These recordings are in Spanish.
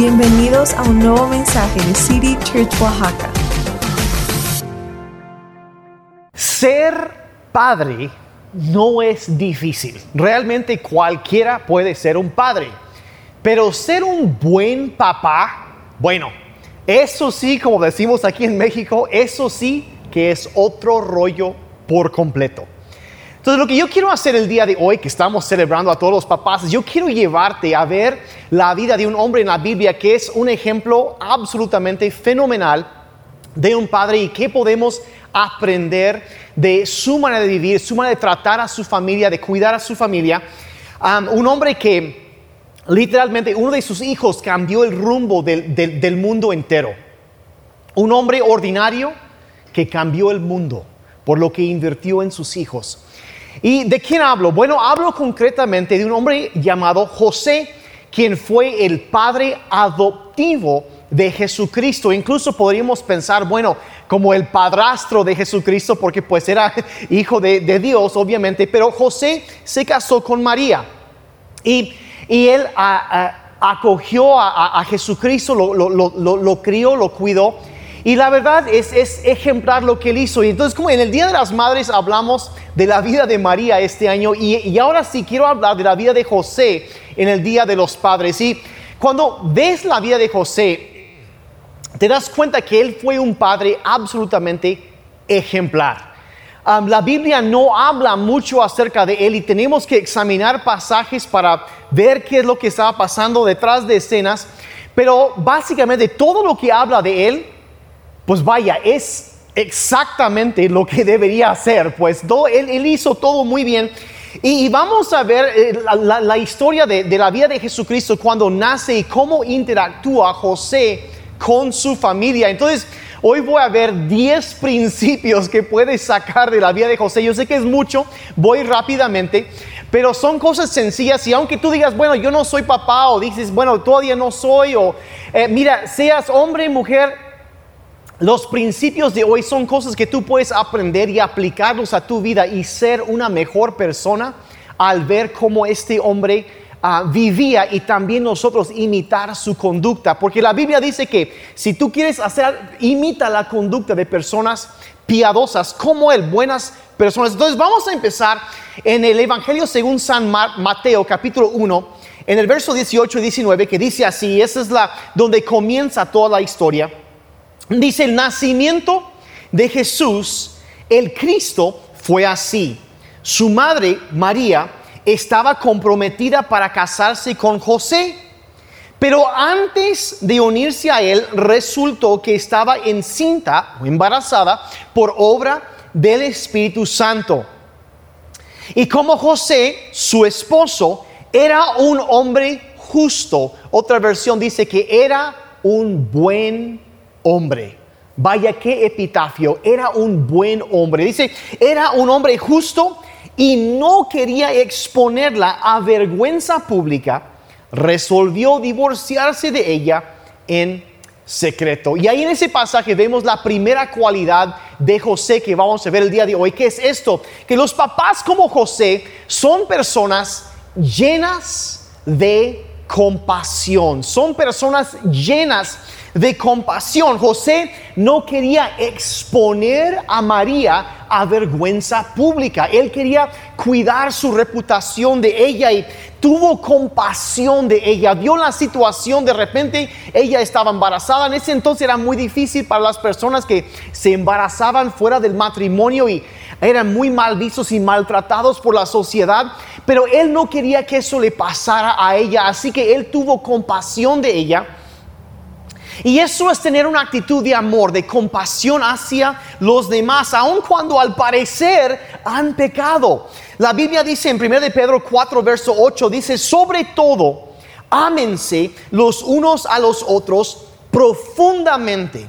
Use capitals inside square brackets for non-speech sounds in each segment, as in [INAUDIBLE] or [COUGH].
Bienvenidos a un nuevo mensaje de City Church Oaxaca. Ser padre no es difícil. Realmente cualquiera puede ser un padre. Pero ser un buen papá, bueno, eso sí, como decimos aquí en México, eso sí que es otro rollo por completo. Entonces, lo que yo quiero hacer el día de hoy, que estamos celebrando a todos los papás, yo quiero llevarte a ver la vida de un hombre en la Biblia que es un ejemplo absolutamente fenomenal de un padre y que podemos aprender de su manera de vivir, su manera de tratar a su familia, de cuidar a su familia. Um, un hombre que literalmente, uno de sus hijos cambió el rumbo del, del- del mundo entero. Un hombre ordinario que cambió el mundo por lo que invirtió en sus hijos. ¿Y de quién hablo? Bueno, hablo concretamente de un hombre llamado José, quien fue el padre adoptivo de Jesucristo. Incluso podríamos pensar, bueno, como el padrastro de Jesucristo, porque pues era [LAUGHS] hijo de, Dios, obviamente, pero José se casó con María. Y, y él a- acogió a, Jesucristo, lo- lo- lo- lo crió, lo cuidó. Y la verdad es, es ejemplar lo que él hizo. Y entonces, como en el Día de las Madres hablamos de la vida de María este año, y, y ahora sí quiero hablar de la vida de José en el Día de los Padres. Y cuando ves la vida de José, te das cuenta que él fue un padre absolutamente ejemplar. Um, la Biblia no habla mucho acerca de él y tenemos que examinar pasajes para ver qué es lo que estaba pasando detrás de escenas, pero básicamente todo lo que habla de él, pues vaya, es exactamente lo que debería hacer, pues todo- él, hizo todo muy bien. Y, vamos a ver eh, la, historia de, de la vida de Jesucristo cuando nace y cómo interactúa José con su familia. Entonces, hoy voy a ver 10 [LAUGHS] principios que puedes sacar de la vida de José. Yo sé que es mucho, voy rápidamente, pero son cosas sencillas y aunque tú digas, bueno, yo no soy papá o dices, bueno, todavía no soy, o eh, mira, seas hombre, mujer, los principios de hoy son cosas que tú puedes aprender y aplicarlos a tu vida y ser una mejor persona al ver cómo este hombre ah, vivía y también nosotros imitar su conducta. Porque la Biblia dice que si tú quieres hacer, imita la conducta de personas piadosas como él, buenas personas. Entonces vamos a empezar en el Evangelio según San Ma- Mateo capítulo 1, en el verso 18 y 19 que dice así, esa es la donde comienza toda la historia. Dice, el nacimiento de Jesús, el Cristo, fue así. Su madre, María, estaba comprometida para casarse con José. Pero antes de unirse a él, resultó que estaba encinta o embarazada por obra del Espíritu Santo. Y como José, su esposo, era un hombre justo, otra versión dice que era un buen hombre. Vaya qué epitafio, era un buen hombre. Dice, era un hombre justo y no quería exponerla a vergüenza pública. Resolvió divorciarse de ella en secreto. Y ahí en ese pasaje vemos la primera cualidad de José que vamos a ver el día de hoy, que es esto, que los papás como José son personas llenas de compasión, son personas llenas de compasión. José no quería exponer a María a vergüenza pública. Él quería cuidar su reputación de ella y tuvo compasión de ella. Vio la situación, de repente ella estaba embarazada. En ese entonces era muy difícil para las personas que se embarazaban fuera del matrimonio y eran muy mal vistos y maltratados por la sociedad. Pero él no quería que eso le pasara a ella, así que él tuvo compasión de ella. Y eso es tener una actitud de amor, de compasión hacia los demás, aun cuando al parecer han pecado. La Biblia dice en 1 de Pedro 4, verso 8, dice, sobre todo, ámense los unos a los otros profundamente,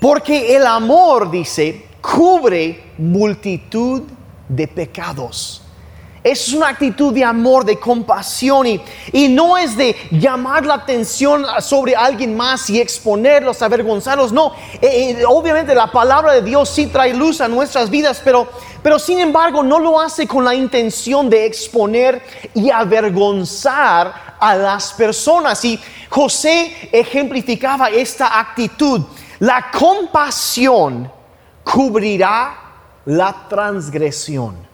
porque el amor, dice, cubre multitud de pecados. Es una actitud de amor, de compasión y, y no es de llamar la atención sobre alguien más y exponerlos, avergonzarlos. No, Eh, eh, obviamente la palabra de Dios sí trae luz a nuestras vidas, pero, pero sin embargo no lo hace con la intención de exponer y avergonzar a las personas. Y José ejemplificaba esta actitud. La compasión cubrirá la transgresión.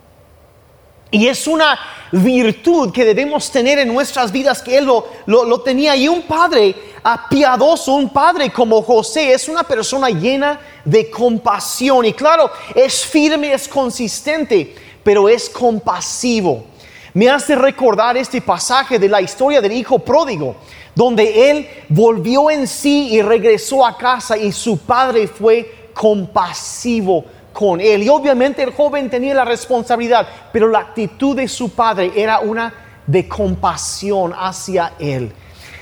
Y es una virtud que debemos tener en nuestras vidas que Él lo, tenía. Y un padre piadoso, un padre como José, es una persona llena de compasión. Y claro, es firme, es consistente, pero es compasivo. Me hace recordar este pasaje de la historia del hijo pródigo, donde él volvió en sí y regresó a casa y su padre fue compasivo con él. Y obviamente el joven tenía la responsabilidad, pero la actitud de su padre era una de compasión hacia él.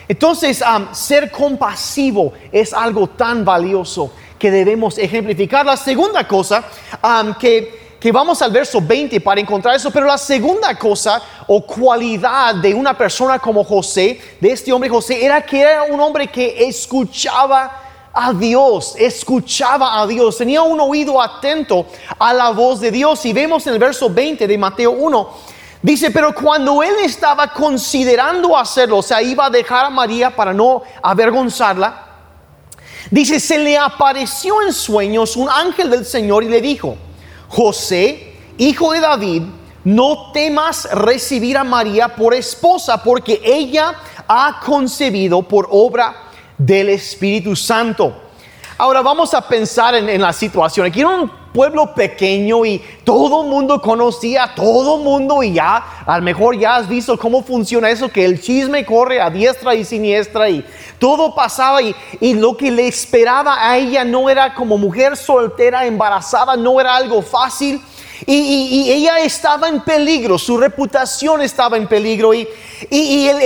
Entonces, ser compasivo es algo tan valioso que debemos ejemplificar. La segunda cosa que, que vamos al verso 20 para encontrar eso, pero la segunda cosa o cualidad de una persona como José, de este hombre José, era que era un hombre que escuchaba a Dios, escuchaba a Dios, tenía un oído atento a la voz de Dios. Y vemos en el verso 20 de Mateo 1, dice, pero cuando él estaba considerando hacerlo, o sea, iba a dejar a María para no avergonzarla, dice, se le apareció en sueños un ángel del Señor y le dijo, José, hijo de David, no temas recibir a María por esposa, porque ella ha concebido por obra del Espíritu Santo. Ahora vamos a pensar en, la situación. Aquí era un pueblo pequeño y todo el mundo conocía todo el mundo y ya, a lo mejor ya has visto cómo funciona eso, que el chisme corre a diestra y siniestra y todo pasaba y lo que le esperaba a ella no era como mujer soltera, embarazada, no era algo fácil y, ella estaba en peligro, su reputación estaba en peligro y,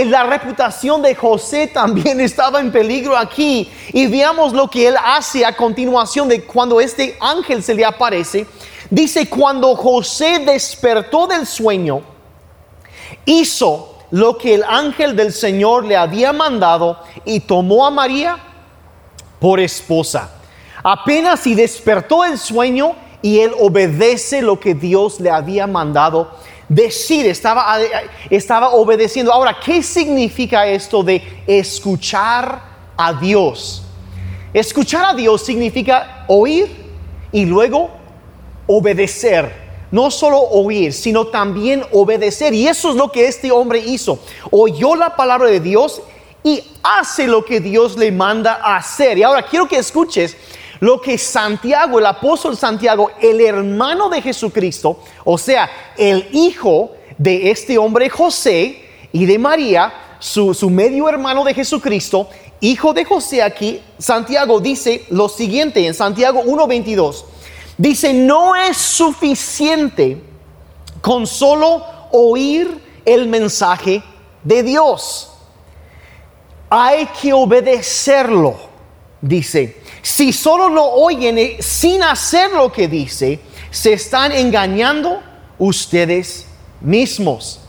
la reputación de José también [LAUGHS] estaba en peligro aquí. Y veamos lo que él hace a continuación de cuando este ángel se le aparece. Dice, cuando José despertó del sueño, hizo lo que el ángel del Señor le había mandado y tomó a María por esposa. Apenas si despertó el sueño, y él obedece lo que Dios le había mandado decir, estaba, estaba obedeciendo. Ahora, ¿qué significa esto de escuchar a Dios? Escuchar a Dios significa oír y luego obedecer. No solo oír, sino también obedecer. Y eso es lo que este hombre hizo. Oyó la palabra de Dios y hace lo que Dios le manda hacer. Y ahora quiero que escuches lo que Santiago, el apóstol Santiago, el hermano de Jesucristo, o sea, el hijo de este hombre José y de María, su, medio hermano de Jesucristo, hijo de José aquí, Santiago dice lo siguiente en Santiago 1.22. Dice, no es suficiente con solo oír el mensaje de Dios. Hay que obedecerlo, dice. Si solo lo oyen eh, sin hacer lo que dice, se están engañando ustedes mismos.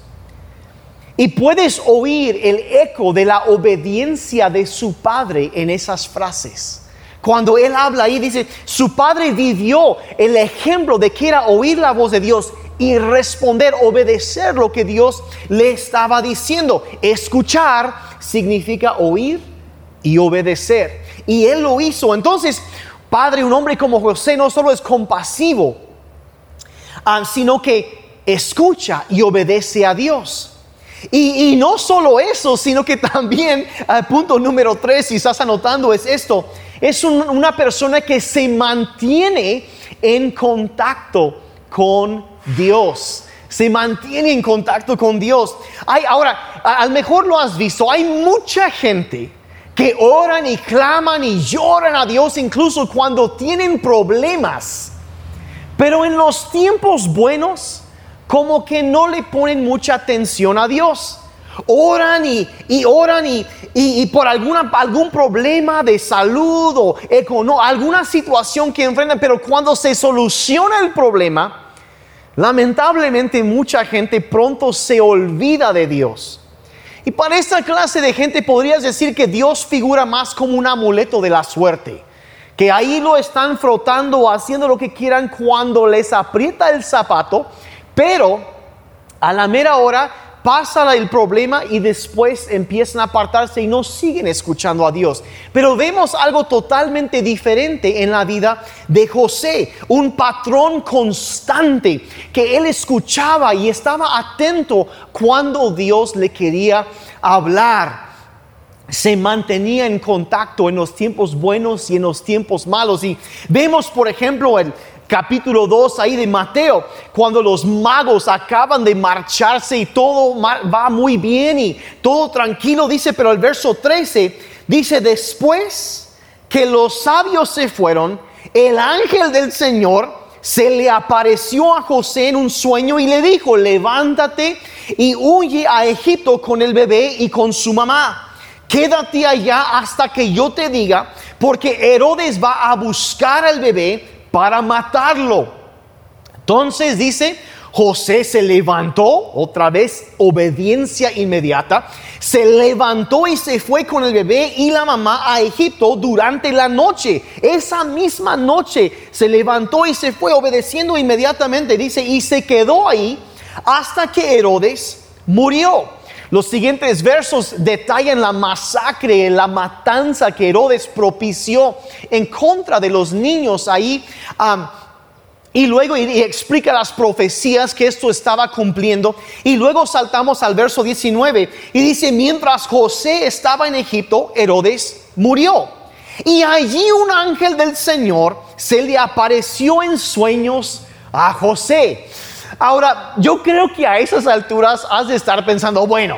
Y puedes oír el eco de la obediencia de su padre en esas frases. Cuando él habla ahí, dice, su padre vivió el ejemplo de que era oír la voz de Dios y responder, obedecer lo que Dios le estaba diciendo. Escuchar significa oír y obedecer. Y él lo hizo. Entonces, Padre, un hombre como José no solo es compasivo, ah, sino que escucha y obedece a Dios. Y, no solo eso, sino que también, uh, punto número tres, si estás anotando, es esto, es una persona que se mantiene en contacto con Dios. Se mantiene en contacto con Dios. Hay, ahora, a lo mejor lo has visto, hay mucha gente que oran y claman y lloran a Dios incluso cuando tienen problemas. Pero en los tiempos buenos, como que no le ponen mucha atención a Dios. Oran y, oran y, y, por alguna, algún problema de salud o económico, alguna situación que enfrentan, pero cuando se soluciona el problema, lamentablemente mucha gente pronto se olvida de Dios. Y para esta clase de gente podrías decir que Dios figura más como un amuleto de la suerte, que ahí lo están frotando o haciendo lo que quieran cuando les aprieta el zapato, pero a la mera hora pasa el problema y después empiezan a apartarse y no siguen escuchando a Dios. Pero vemos algo totalmente diferente en la vida de José, un patrón constante que él escuchaba y estaba atento cuando Dios le quería hablar se mantenía en contacto en los tiempos buenos y en los tiempos malos. Y vemos, por ejemplo, el capítulo 2 ahí de Mateo, cuando los magos acaban de marcharse y todo va muy bien y todo tranquilo, dice, pero el verso 13 dice, después que los sabios se fueron, el ángel del Señor se le apareció a José en un sueño y le dijo, levántate y huye a Egipto con el bebé y con su mamá. Quédate allá hasta que yo te diga, porque Herodes va a buscar al bebé para matarlo. Entonces dice, José se levantó, otra vez obediencia inmediata, se levantó y se fue con el bebé y la mamá a Egipto durante la noche. Esa misma noche se levantó y se fue obedeciendo inmediatamente, dice, y se quedó ahí hasta que Herodes murió. Los siguientes versos detallan la masacre, la matanza que Herodes propició en contra de los niños ahí. y luego explica las profecías que esto estaba cumpliendo. Y luego saltamos al verso 19 y dice, mientras José estaba en Egipto, Herodes murió. Y allí un ángel del Señor se le apareció en sueños a José. Ahora, yo creo que a esas alturas has de estar pensando, bueno,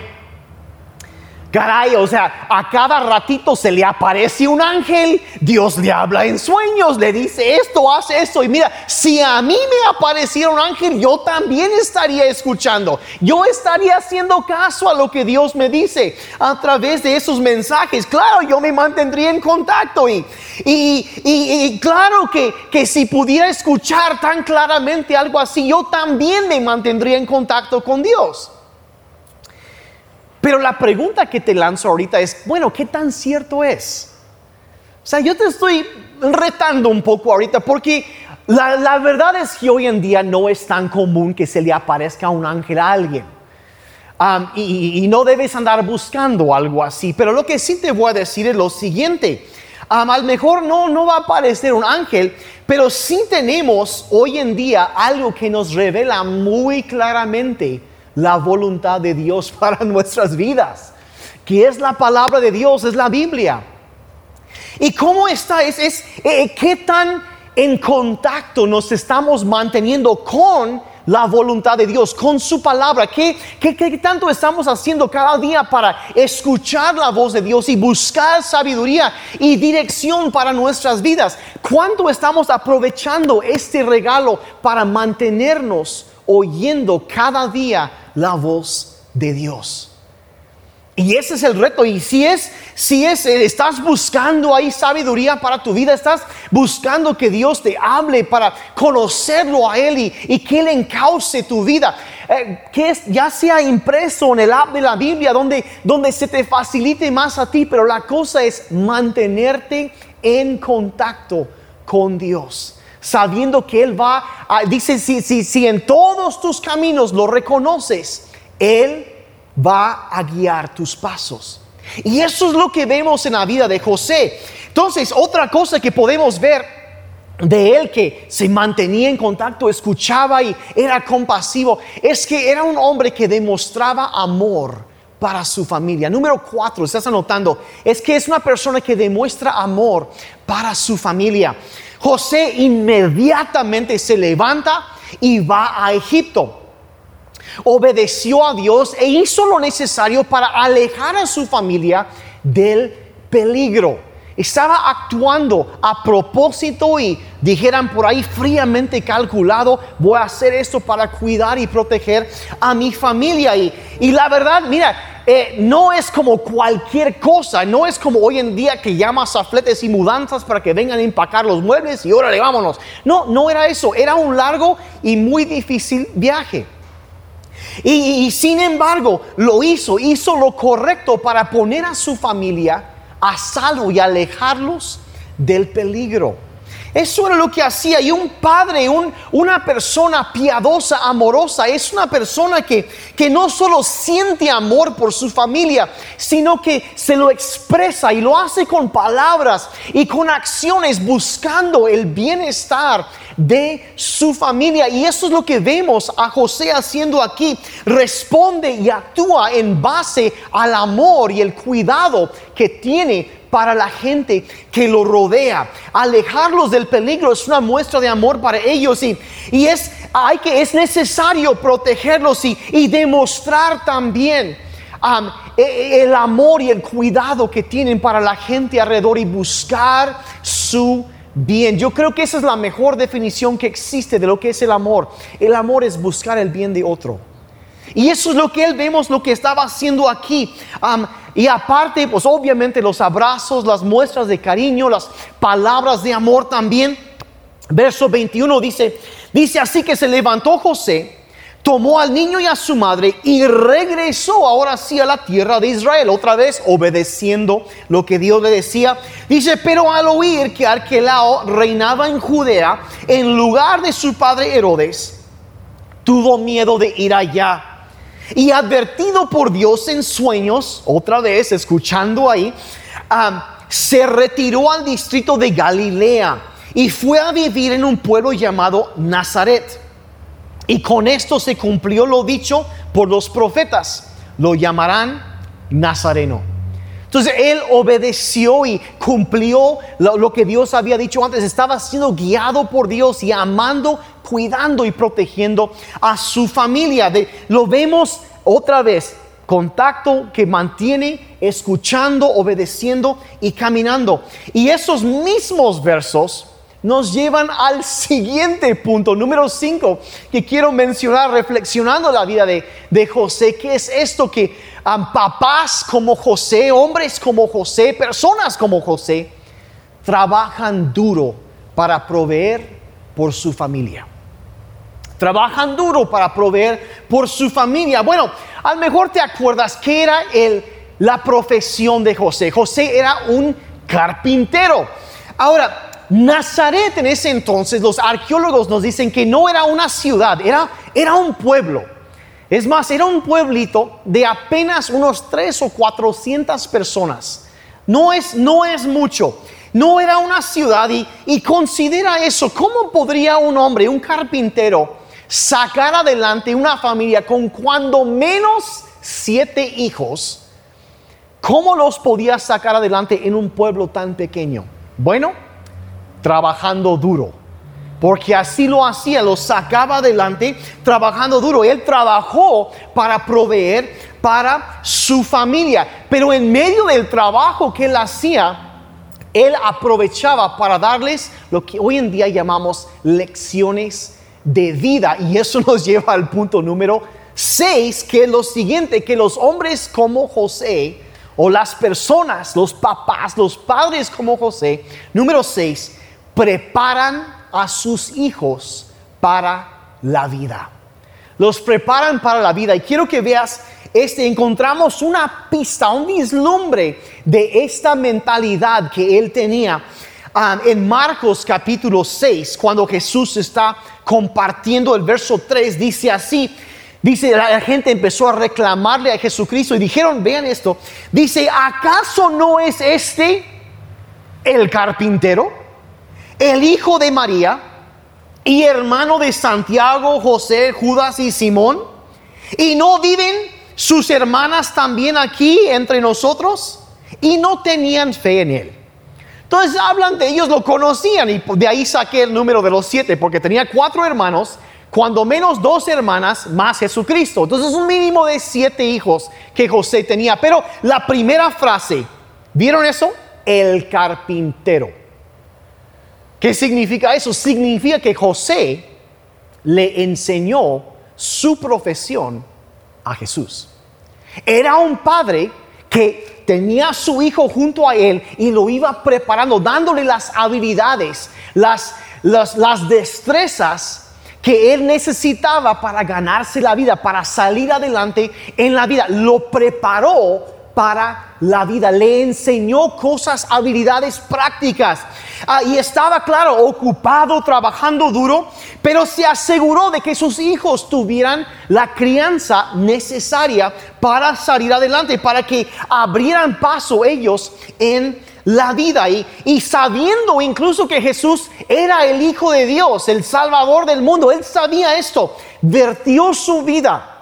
Caray, o sea, a cada ratito se le aparece un ángel, Dios le habla en sueños, le dice esto, hace esto. Y mira, si a mí me apareciera un ángel, yo también estaría escuchando. Yo estaría haciendo caso a lo que Dios me dice a través de esos mensajes. Claro, yo me mantendría en contacto. Y, y, y, claro que, que si pudiera escuchar tan claramente algo así, yo también me mantendría en contacto con Dios. Pero la pregunta que te lanzo ahorita es, bueno, ¿qué tan cierto es? O sea, yo te estoy retando un poco ahorita porque la, verdad es que hoy en día no es tan común que se le aparezca un ángel a alguien. y, no debes andar buscando algo así. Pero lo que sí te voy a decir es lo siguiente. a lo mejor no, no va a aparecer un ángel, pero sí tenemos hoy en día algo que nos revela muy claramente la voluntad de Dios [LAUGHS] para nuestras vidas, que es la palabra de Dios, es la Biblia. ¿Y cómo está? Es, es eh, ¿Qué tan en contacto nos estamos manteniendo con la voluntad de Dios, con su palabra? ¿Qué, qué, qué tanto estamos haciendo cada día para escuchar la voz de Dios y buscar sabiduría y dirección para nuestras vidas? ¿Cuánto estamos aprovechando este regalo para mantenernos oyendo cada día la voz de Dios. Y ese es el reto. Y si es, si es, eh, estás buscando ahí sabiduría para tu vida, estás buscando que Dios te hable para conocerlo a Él y, que Él encauce tu vida. Eh, que es, ya sea impreso en el app de la Biblia, donde, donde se te facilite más a ti, pero la cosa es mantenerte en contacto con Dios sabiendo que Él va, a, dice, si, si, si en todos tus caminos lo reconoces, Él va a guiar tus pasos. Y eso es lo que vemos en la vida de José. Entonces, otra cosa que podemos ver de él que se mantenía en contacto, escuchaba y era compasivo, es que era un hombre que demostraba amor para su familia. Número cuatro, estás anotando, es que es una persona que demuestra amor para su familia. José inmediatamente se levanta y va a Egipto. Obedeció a Dios e hizo lo necesario para alejar a su familia del peligro. Estaba actuando a propósito y dijeran por ahí fríamente calculado, voy a hacer esto para cuidar y proteger a mi familia. Y, y la verdad, mira, eh, no es como cualquier cosa, no es como hoy en día que llamas a fletes y mudanzas para que vengan a empacar los muebles y órale, vámonos. No, no era eso, era un largo y muy difícil viaje. Y, y sin embargo, lo hizo, hizo lo correcto para poner a su familia a salvo y alejarlos del peligro. Eso era lo que hacía. Y un padre, un, una persona piadosa, amorosa, es una persona que, que no solo siente amor por su familia, sino que se lo expresa y lo hace con palabras y con acciones buscando el bienestar de su familia. Y eso es lo que vemos a José haciendo aquí. Responde y actúa en base al amor y el cuidado que tiene para la gente que lo rodea. Alejarlos del peligro es una muestra de amor para ellos y, y es, hay que, es necesario protegerlos y, y demostrar también e, e, el amor y el cuidado que tienen para la gente alrededor y buscar su bien. Yo creo que esa es la mejor definición que existe de lo que es el amor. El amor es buscar el bien de otro. Y eso es lo que él vemos, lo que estaba haciendo aquí. Y aparte, pues obviamente los abrazos, las muestras de cariño, las palabras de amor también. Verso 21 dice, dice así que se levantó José, tomó al niño y a su madre y regresó ahora sí a la tierra de Israel, otra vez obedeciendo lo que Dios le decía. Dice, pero al oír que Arquelao reinaba en Judea en lugar de su padre Herodes, tuvo miedo de ir allá y advertido por Dios en sueños, otra vez escuchando ahí, se retiró al distrito de Galilea y fue a vivir en un pueblo llamado Nazaret. Y con esto se cumplió lo dicho por los profetas. Lo llamarán Nazareno. Entonces él obedeció y cumplió lo, que Dios había dicho antes. Estaba siendo guiado por Dios y amando cuidando y protegiendo a su familia. De, lo vemos otra vez, contacto que mantiene escuchando, obedeciendo y caminando. Y esos mismos versos nos llevan al siguiente punto, número 5, que quiero mencionar reflexionando la vida de, de José, que es esto que um, papás como José, hombres como José, personas como José, trabajan duro para proveer por su familia trabajan duro para proveer por su familia. Bueno, a lo mejor te acuerdas que era el, la profesión de José. José era un carpintero. Ahora, Nazaret en ese entonces, los arqueólogos nos dicen que no era una ciudad, era, era un pueblo. Es más, era un pueblito de apenas unos tres o cuatrocientas personas. No es, no es mucho. No era una ciudad y considera eso. ¿Cómo podría un hombre, un carpintero, sacar adelante una familia con cuando menos siete hijos, ¿cómo los podía sacar adelante en un pueblo tan pequeño? Bueno, trabajando duro. Porque así lo hacía, lo sacaba adelante trabajando duro. Él trabajó para proveer para su familia. Pero en medio del trabajo que él hacía, él aprovechaba para darles lo que hoy en día llamamos lecciones de vida. Y eso [LAUGHS] nos lleva al punto número 6, que es lo siguiente, que los hombres como José, o las personas, los papás, los padres como José, número 6, preparan a sus hijos para la vida. Los preparan para la vida. Y quiero que veas, este, encontramos una pista, un vislumbre de esta mentalidad que él tenía um, en Marcos capítulo 6, cuando Jesús está compartiendo el verso 3, dice así, dice, la gente empezó a reclamarle a Jesucristo y dijeron, vean esto, dice, ¿acaso no es este el carpintero, el hijo de María y hermano de Santiago, José, Judas y Simón? ¿Y no viven sus hermanas también aquí entre nosotros? Y no tenían fe en él. Entonces hablan de ellos, lo conocían y de ahí saqué el número de los siete, porque tenía cuatro hermanos, cuando menos dos hermanas más Jesucristo. Entonces un mínimo de siete hijos que José tenía. Pero la primera frase, ¿vieron eso? El carpintero. ¿Qué significa eso? Significa que José le enseñó su profesión a Jesús. Era un padre que tenía a su hijo junto a él y lo iba preparando, dándole las habilidades, las, las, destrezas que él necesitaba para ganarse la vida, para salir adelante en la vida. Lo preparó para la vida. Le enseñó cosas, habilidades prácticas. Ah, y estaba, claro, ocupado, trabajando duro, pero se aseguró de que sus hijos tuvieran la crianza necesaria para salir adelante, para que abrieran paso ellos en la vida y, y, sabiendo incluso que Jesús era el Hijo de Dios, el Salvador del mundo, él sabía esto, vertió su vida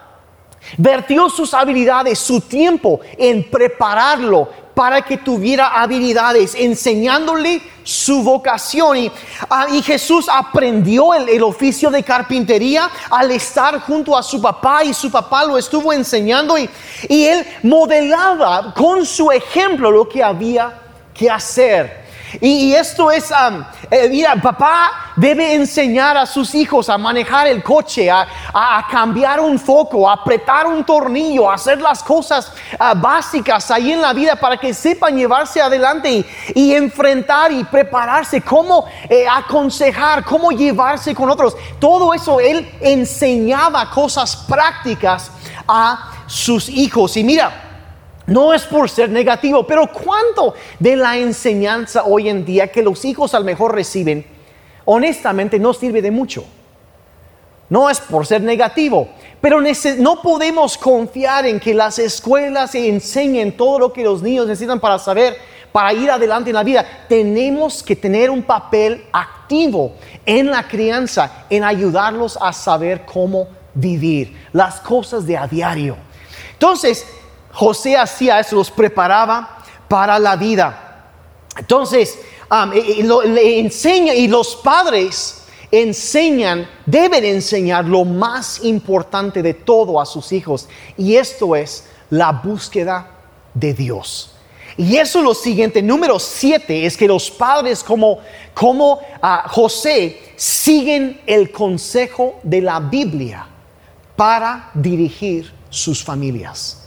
Vertió sus habilidades, su tiempo en prepararlo para que tuviera habilidades, enseñándole su vocación. Y, ah, Jesús aprendió el, oficio de carpintería al estar junto a su papá y su papá lo estuvo enseñando y, y él modelaba con su ejemplo lo que había que hacer. Y, esto es, eh, mira, papá debe enseñar a sus hijos a manejar el coche, a, cambiar un foco, a apretar un tornillo, a hacer las cosas ah, básicas ahí en la vida para que sepan llevarse adelante y, enfrentar y prepararse, cómo eh, aconsejar, cómo llevarse con otros. Todo eso él enseñaba cosas prácticas a sus hijos. Y mira, no es por ser negativo, pero ¿cuánto de la enseñanza hoy en día que los hijos al mejor reciben, honestamente no sirve de mucho? No es por ser negativo, pero no podemos confiar en que las escuelas enseñen todo lo que los niños necesitan para saber, para ir adelante en la vida. Tenemos que tener un papel activo en la crianza, en ayudarlos a saber cómo vivir las cosas de a diario. Entonces, José hacía eso, los preparaba para la vida. Entonces, le enseña y los padres enseñan, deben enseñar lo más importante de todo a sus hijos y esto es la búsqueda de Dios. Y eso es lo siguiente, número siete, es que los padres como, como ah, José siguen el consejo de la Biblia para dirigir sus familias.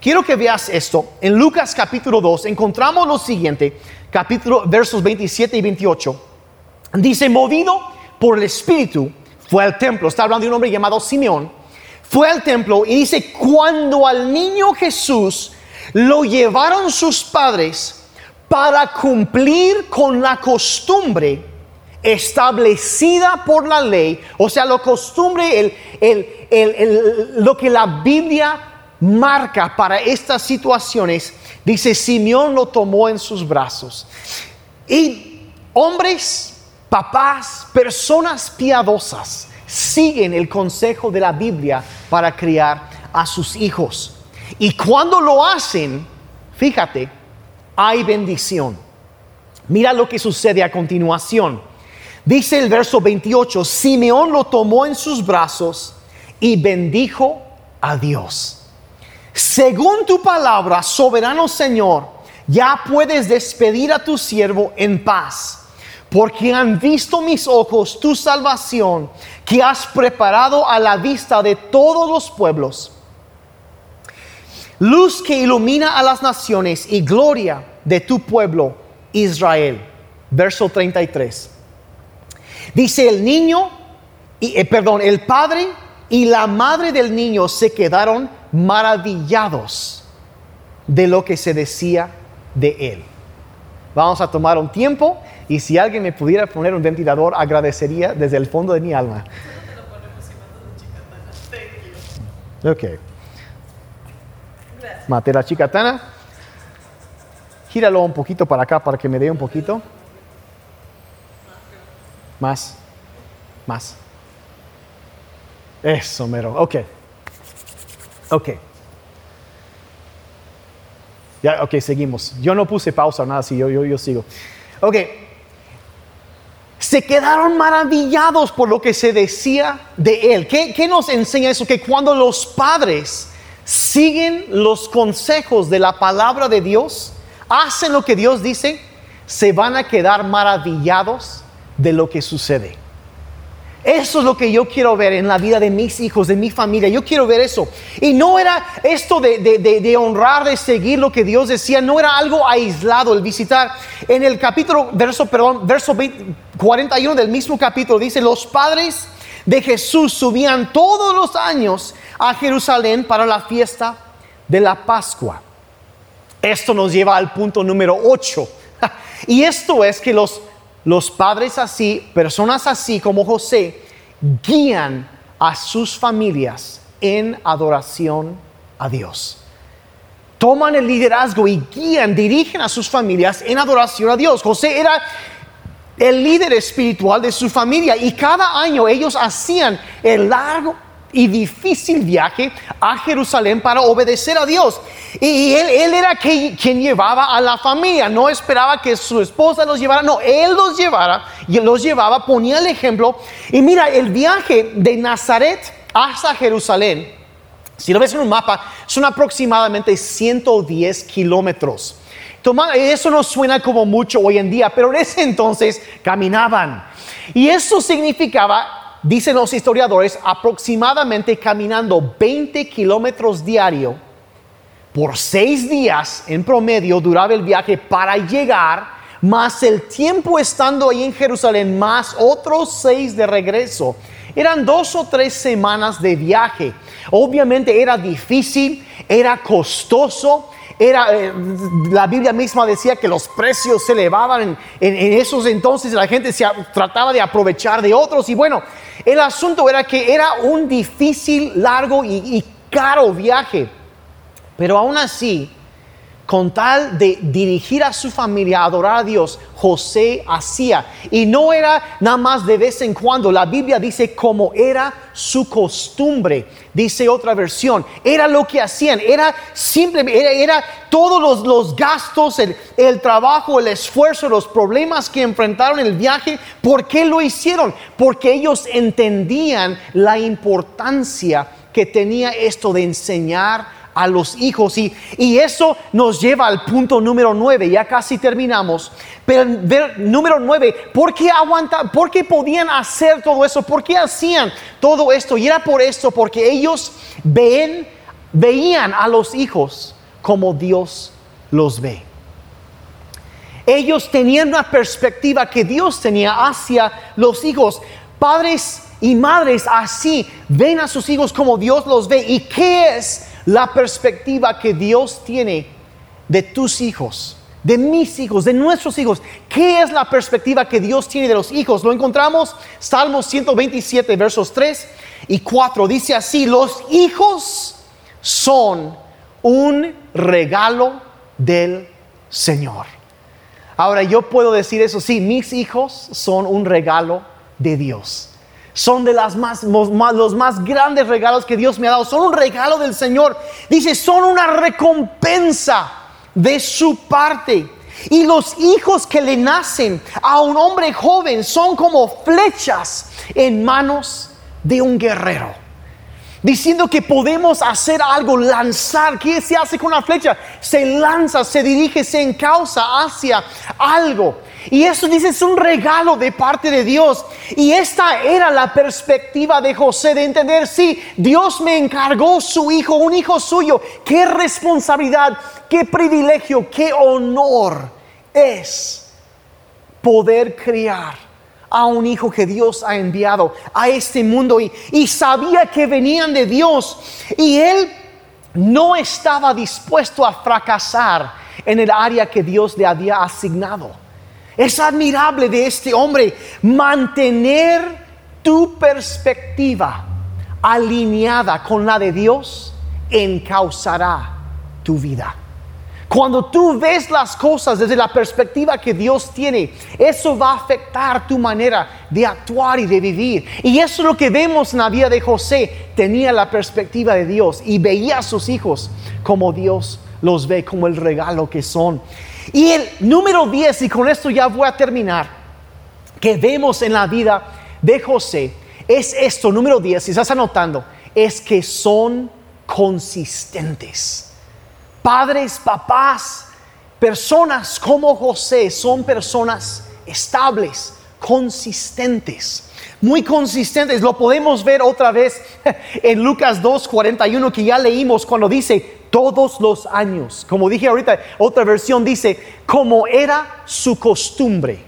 Quiero que veas esto. En Lucas capítulo 2 encontramos lo siguiente, capítulo versos 27 y 28. Dice, movido por el Espíritu, fue al templo. Está hablando de un hombre llamado Simeón. Fue al templo y dice, cuando al niño Jesús lo llevaron sus padres para cumplir con la costumbre establecida por la ley, o sea, la costumbre, lo que la Biblia marca para estas situaciones, dice, Simeón lo tomó en sus brazos. Y hombres, papás, personas piadosas siguen el consejo de la Biblia para criar a sus hijos. Y cuando lo hacen, fíjate, hay bendición. Mira lo que sucede a continuación. Dice el verso 28, Simeón lo tomó en sus brazos y bendijo a Dios. Según tu palabra, soberano Señor, ya puedes despedir a tu siervo en paz, porque han visto mis ojos tu salvación que has preparado a la vista de todos los pueblos. Luz que ilumina a las naciones y gloria de tu pueblo Israel. Verso 33. Dice el niño, y, eh, perdón, el padre y la madre del niño se quedaron maravillados de lo que se decía de él. Vamos a tomar un tiempo y si alguien me pudiera poner un ventilador, agradecería desde el fondo de mi alma. Ok. Mate la chicatana. Gíralo un poquito para acá para que me dé un poquito. Más. Más. Eso, mero. Ok. Ok. Ya, ok, seguimos. Yo no puse pausa, nada así, yo, yo, yo sigo. Ok. Se quedaron maravillados por lo que se decía de él. ¿Qué, ¿Qué nos enseña eso? Que cuando los padres siguen los consejos de la palabra de Dios, hacen lo que Dios dice, se van a quedar maravillados de lo que sucede. Eso es lo que yo quiero ver en la vida de mis hijos, de mi familia. Yo quiero ver eso. Y no era esto de, honrar, de seguir lo que Dios decía, no era algo aislado el visitar. En el capítulo, verso, perdón, verso 41 del mismo capítulo dice, los padres de Jesús subían todos los años a Jerusalén para la fiesta de la Pascua. Esto nos lleva al punto número 8. [LAUGHS] Y esto es que los, los padres así, personas así como José, guían a sus familias en adoración a Dios. Toman el liderazgo y guían, dirigen a sus familias en adoración a Dios. José era el líder espiritual de su familia y cada año ellos hacían el largo y difícil viaje a Jerusalén para obedecer a Dios. Y él, era quien llevaba a la familia, no esperaba que su esposa los llevara, no, él los llevara y los llevaba, ponía el ejemplo. Y mira, el viaje de Nazaret hasta Jerusalén, si lo ves en un mapa, son aproximadamente 110 kilómetros. Eso no suena como mucho hoy en día, pero en ese entonces caminaban. Y eso significaba, dicen los historiadores, aproximadamente caminando 20 kilómetros diario por seis días en promedio duraba el viaje para llegar, más el tiempo estando ahí en Jerusalén, más otros seis de regreso. Eran dos o tres semanas de viaje. Obviamente era difícil, era costoso, era, eh, la Biblia misma decía que los precios se elevaban en, esos entonces, la gente se trataba de aprovechar de otros y bueno, el asunto era que era un difícil, largo y caro viaje, pero aún así con tal de dirigir a su familia a adorar a Dios, José hacía. Y no era nada más de vez en cuando. La Biblia dice como era su costumbre. Dice otra versión. Era lo que hacían. Era simplemente, era, todos los, los gastos, el, trabajo, el esfuerzo, los problemas que enfrentaron en el viaje. ¿Por qué lo hicieron? Porque ellos entendían la importancia que tenía esto de enseñar a los hijos. Y, y eso nos lleva al punto número nueve, ya casi terminamos. Pero número nueve, ¿por qué aguantar? ¿Por qué podían hacer todo eso? ¿Por qué hacían todo esto? Y era por esto, porque ellos ven, veían a los hijos como Dios los ve. Ellos tenían una perspectiva que Dios tenía hacia los hijos. Padres y madres así ven a sus hijos como Dios los ve. ¿Y qué es la perspectiva que Dios tiene de tus hijos, de mis hijos, de nuestros hijos. ¿Qué es la perspectiva que Dios tiene de los hijos? Lo encontramos Salmos 127, versos 3 y 4. Dice así, los hijos son un regalo del Señor. Ahora yo puedo decir eso, sí, mis hijos son un regalo de Dios son de más, los más grandes regalos que Dios me ha dado. Son un regalo del Señor. Dice, son una recompensa de su parte. Y los hijos que le nacen a un hombre joven son como flechas en manos de un guerrero. Diciendo que podemos hacer algo, lanzar. ¿Qué se hace con una flecha? Se lanza, se dirige, se encausa hacia algo. Y eso dice es un regalo de parte de Dios. Y esta era la perspectiva de José de entender, sí, Dios me encargó su hijo, un hijo suyo. Qué responsabilidad, qué privilegio, qué honor es poder criar a un hijo que Dios ha enviado a este mundo y sabía que venían de Dios. Y él no estaba dispuesto a fracasar en el área que Dios le había asignado. Es admirable de este hombre mantener tu perspectiva alineada con la de Dios encauzará tu vida. Cuando tú ves las cosas desde la perspectiva que Dios tiene, eso va a afectar tu manera de actuar y de vivir. Y eso es lo que vemos en la vida de José. Tenía la perspectiva de Dios y veía a sus hijos como Dios los ve, como el regalo que son. Y el número 10, y con esto ya voy a terminar, que vemos en la vida de José, es esto, número 10, si estás anotando, es que son consistentes. Padres, papás, personas como José son personas estables, consistentes muy consistentes. Lo podemos ver otra vez [LAUGHS] en Lucas 2.41 que ya leímos cuando dice, todos los años. Como dije ahorita, otra versión dice, como era su costumbre.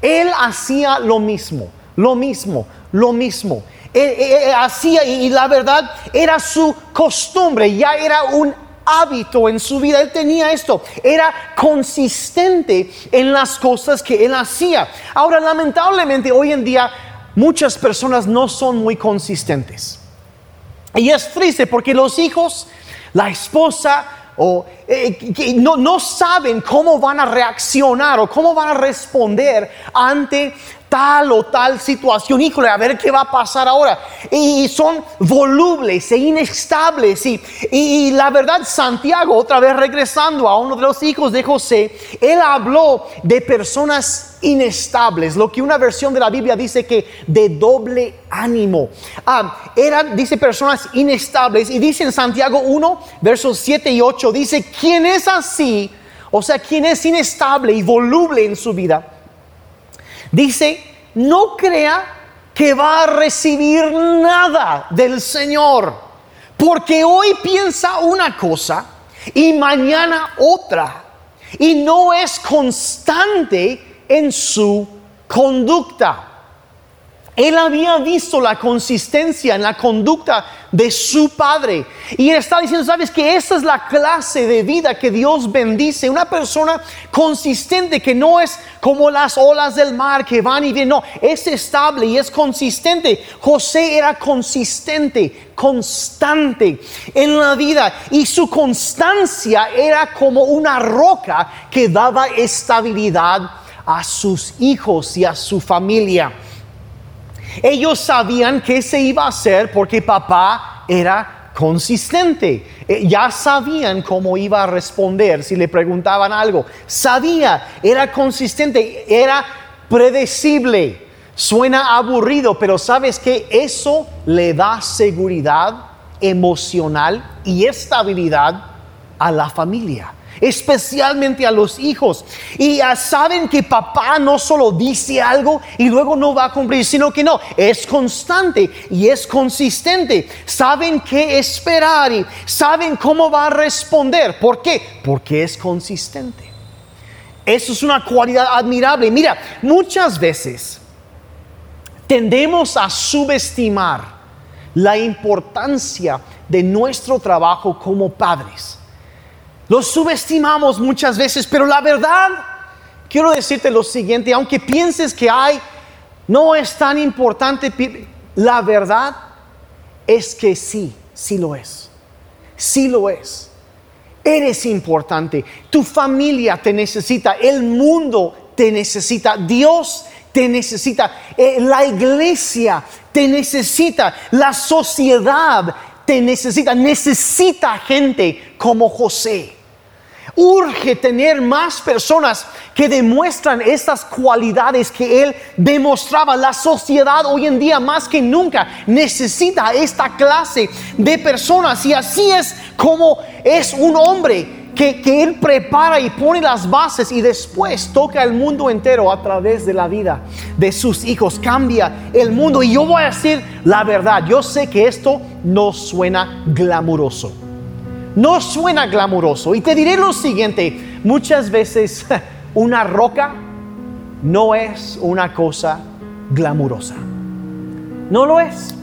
Él hacía lo mismo, lo mismo, lo mismo. Él, hacía y la verdad era su costumbre, ya era un hábito en su vida. Él tenía esto. Era consistente en las cosas que él hacía. Ahora, lamentablemente, hoy en día muchas personas no son muy consistentes. Y es triste porque los hijos, la esposa, o eh, no, no, saben cómo van a reaccionar o cómo van a responder ante tal o tal situación. Híjole, a ver qué va a pasar ahora. Y son volubles e inestables. Y, y, la verdad, Santiago, otra vez regresando a uno de los hijos de José, él habló de personas inestables, lo que una versión de la Biblia dice que de doble ánimo. Ah, eran, dice, personas inestables. Y dice en Santiago 1, versos 7 y 8, dice, ¿quién es así? O sea, ¿quién es inestable y voluble en su vida? Dice, no crea que va a recibir nada del Señor, porque hoy piensa una cosa y mañana otra, y no es constante en su conducta. Él había visto la consistencia en la conducta de su padre. Y él está diciendo, sabes que esa es la clase de vida que Dios bendice. Una persona consistente que no es como las olas del mar que van y vienen. No, es estable y es consistente. José era consistente, constante en la vida. Y su constancia era como una roca que daba estabilidad a sus hijos y a su familia. Ellos sabían que se iba a hacer porque papá era consistente. Eh, ya sabían cómo iba a responder si le preguntaban algo. Sabía, era consistente, era predecible. Suena aburrido, pero sabes que eso le da seguridad emocional y estabilidad a la familia especialmente a los hijos. Y saben que papá no solo dice algo y luego no va a cumplir, sino que no, es constante y es consistente. Saben qué esperar y saben cómo va a responder. ¿Por qué? Porque es consistente. Eso es una cualidad admirable. Mira, muchas veces tendemos a subestimar la importancia de nuestro trabajo como padres. Los subestimamos muchas veces, pero la verdad, quiero decirte lo siguiente, aunque pienses que hay, no es tan importante, la verdad es que sí, sí lo es. Sí lo es. Eres importante. Tu familia te necesita. El mundo te necesita. Dios te necesita. Eh, la iglesia te necesita. La sociedad te necesita. Necesita gente como José. Urge tener más personas que demuestran estas cualidades que él demostraba. La sociedad hoy en día más que nunca necesita esta clase de personas y así es como es un hombre que, que, Él prepara y pone las bases y después toca el mundo entero a través de la vida de sus hijos. Cambia el mundo. Y yo voy a decir la verdad. Yo sé que esto no suena glamuroso no suena glamuroso. Y te diré lo siguiente, muchas veces [LAUGHS] una roca no es una cosa glamurosa. No lo es.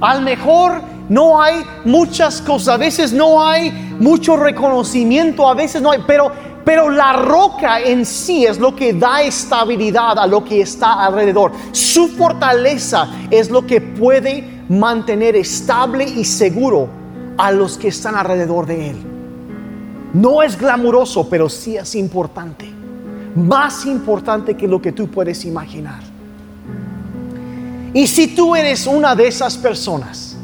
Al mejor no hay muchas cosas, a veces no hay mucho reconocimiento, a veces no hay, pero, pero la roca en sí es lo que da estabilidad a lo que está alrededor. Su fortaleza es lo que puede mantener estable y seguro a los que están alrededor de Él. No es glamuroso, pero sí es importante. Más importante que lo que tú puedes imaginar. Y si tú eres una de esas personas,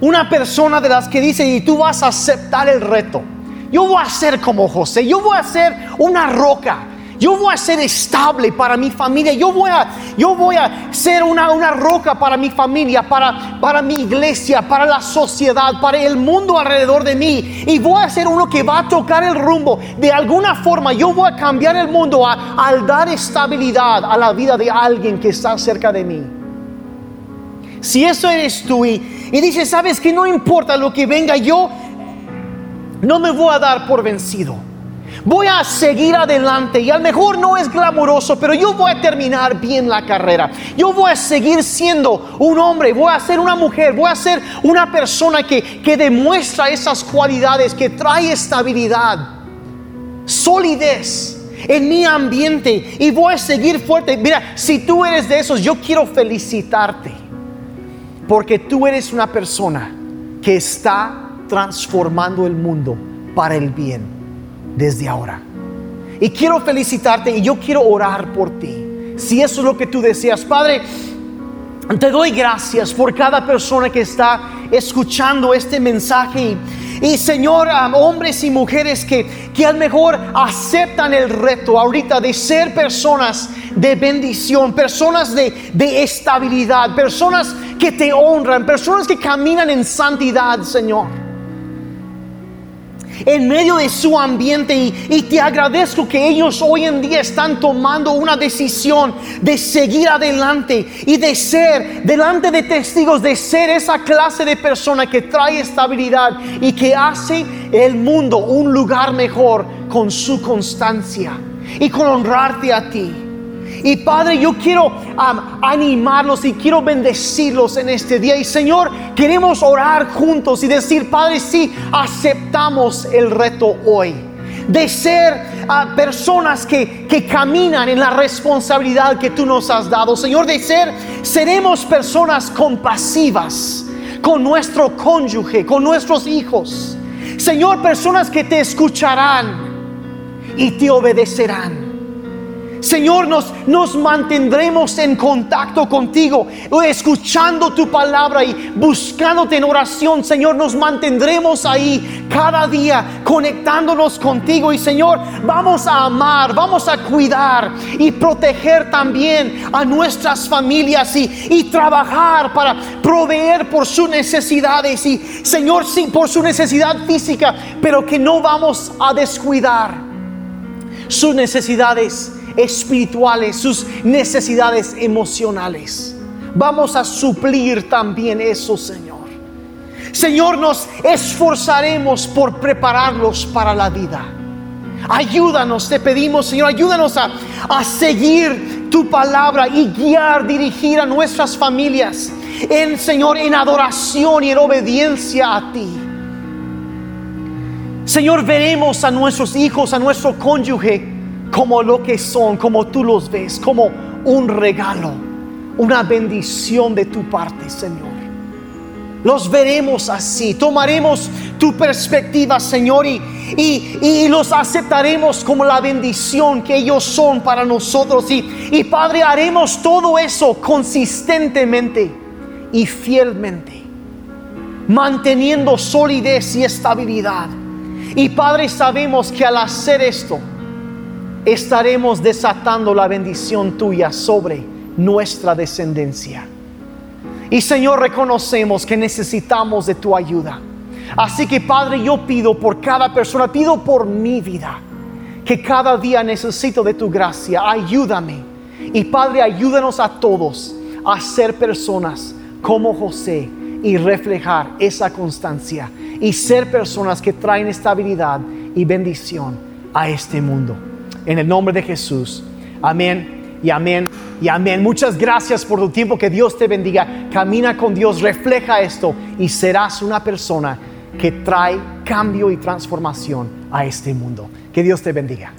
una persona de las que dice, y tú vas a aceptar el reto, yo voy a ser como José, yo voy a ser una roca, yo voy a ser estable para mi familia. Yo voy a, yo voy a ser una, una roca para mi familia, para, para mi iglesia, para la sociedad, para el mundo alrededor de mí. Y voy a ser uno que va a tocar el rumbo. De alguna forma yo voy a cambiar el mundo al dar estabilidad a la vida de alguien que está cerca de mí. Si eso eres tú y, y dices, sabes que no importa lo que venga, yo no me voy a dar por vencido. Voy a seguir adelante y a lo mejor no es glamuroso, pero yo voy a terminar bien la carrera. Yo voy a seguir siendo un hombre, voy a ser una mujer, voy a ser una persona que, que demuestra esas cualidades, que trae estabilidad, solidez en mi ambiente y voy a seguir fuerte. Mira, si tú eres de esos, yo quiero felicitarte porque tú eres una persona que está transformando el mundo para el bien desde ahora. Y quiero felicitarte y yo quiero orar por ti. Si eso es lo que tú deseas, Padre, te doy gracias por cada persona que está escuchando este mensaje. Y, Señor, hombres y mujeres que, que a lo mejor aceptan el reto ahorita de ser personas de bendición, personas de, de estabilidad, personas que te honran, personas que caminan en santidad, Señor en medio de su ambiente y, te agradezco que ellos hoy en día están tomando una decisión de seguir adelante y de ser delante de testigos, de ser esa clase de persona que trae estabilidad y que hace el mundo un lugar mejor con su constancia y con honrarte a ti. Y Padre, yo quiero animarlos y quiero bendecirlos en este día. Y Señor, queremos orar juntos y decir, Padre, sí, aceptamos el reto hoy de ser ah, personas que, que, caminan en la responsabilidad que tú nos has dado. Señor, de ser, seremos personas compasivas con nuestro cónyuge, con nuestros hijos. Señor, personas que te escucharán y te obedecerán. Señor, nos, nos mantendremos en contacto contigo, escuchando tu palabra y buscándote en oración. Señor, nos mantendremos ahí cada día conectándonos contigo. Y Señor, vamos a amar, vamos a cuidar y proteger también a nuestras familias y, y trabajar para proveer por sus necesidades. Y Señor, sí, por su necesidad física, pero que no vamos a descuidar sus necesidades espirituales, sus necesidades emocionales. Vamos a suplir también eso, Señor. Señor, nos esforzaremos por prepararlos para la vida. Ayúdanos, te pedimos, Señor, ayúdanos a, a seguir tu palabra y guiar, dirigir a nuestras familias en, Señor, en adoración y en obediencia a ti. Señor, veremos a nuestros hijos, a nuestro cónyuge como lo que son, como tú los ves, como un regalo, una bendición de tu parte, Señor. Los veremos así, tomaremos tu perspectiva, Señor, y, y, los aceptaremos como la bendición que ellos son para nosotros. Y, y Padre, haremos todo eso consistentemente y fielmente, manteniendo solidez y estabilidad. Y Padre, sabemos que al hacer esto, estaremos desatando la bendición tuya sobre nuestra descendencia. Y Señor, reconocemos que necesitamos de tu ayuda. Así que Padre, yo pido por cada persona, pido por mi vida, que cada día necesito de tu gracia. Ayúdame. Y Padre, ayúdanos a todos a ser personas como José y reflejar esa constancia y ser personas que traen estabilidad y bendición a este mundo en el nombre de Jesús. Amén y amén y amén. Muchas gracias por tu tiempo. Que Dios te bendiga. Camina con Dios, refleja esto y serás una persona que trae cambio y transformación a este mundo. Que Dios te bendiga.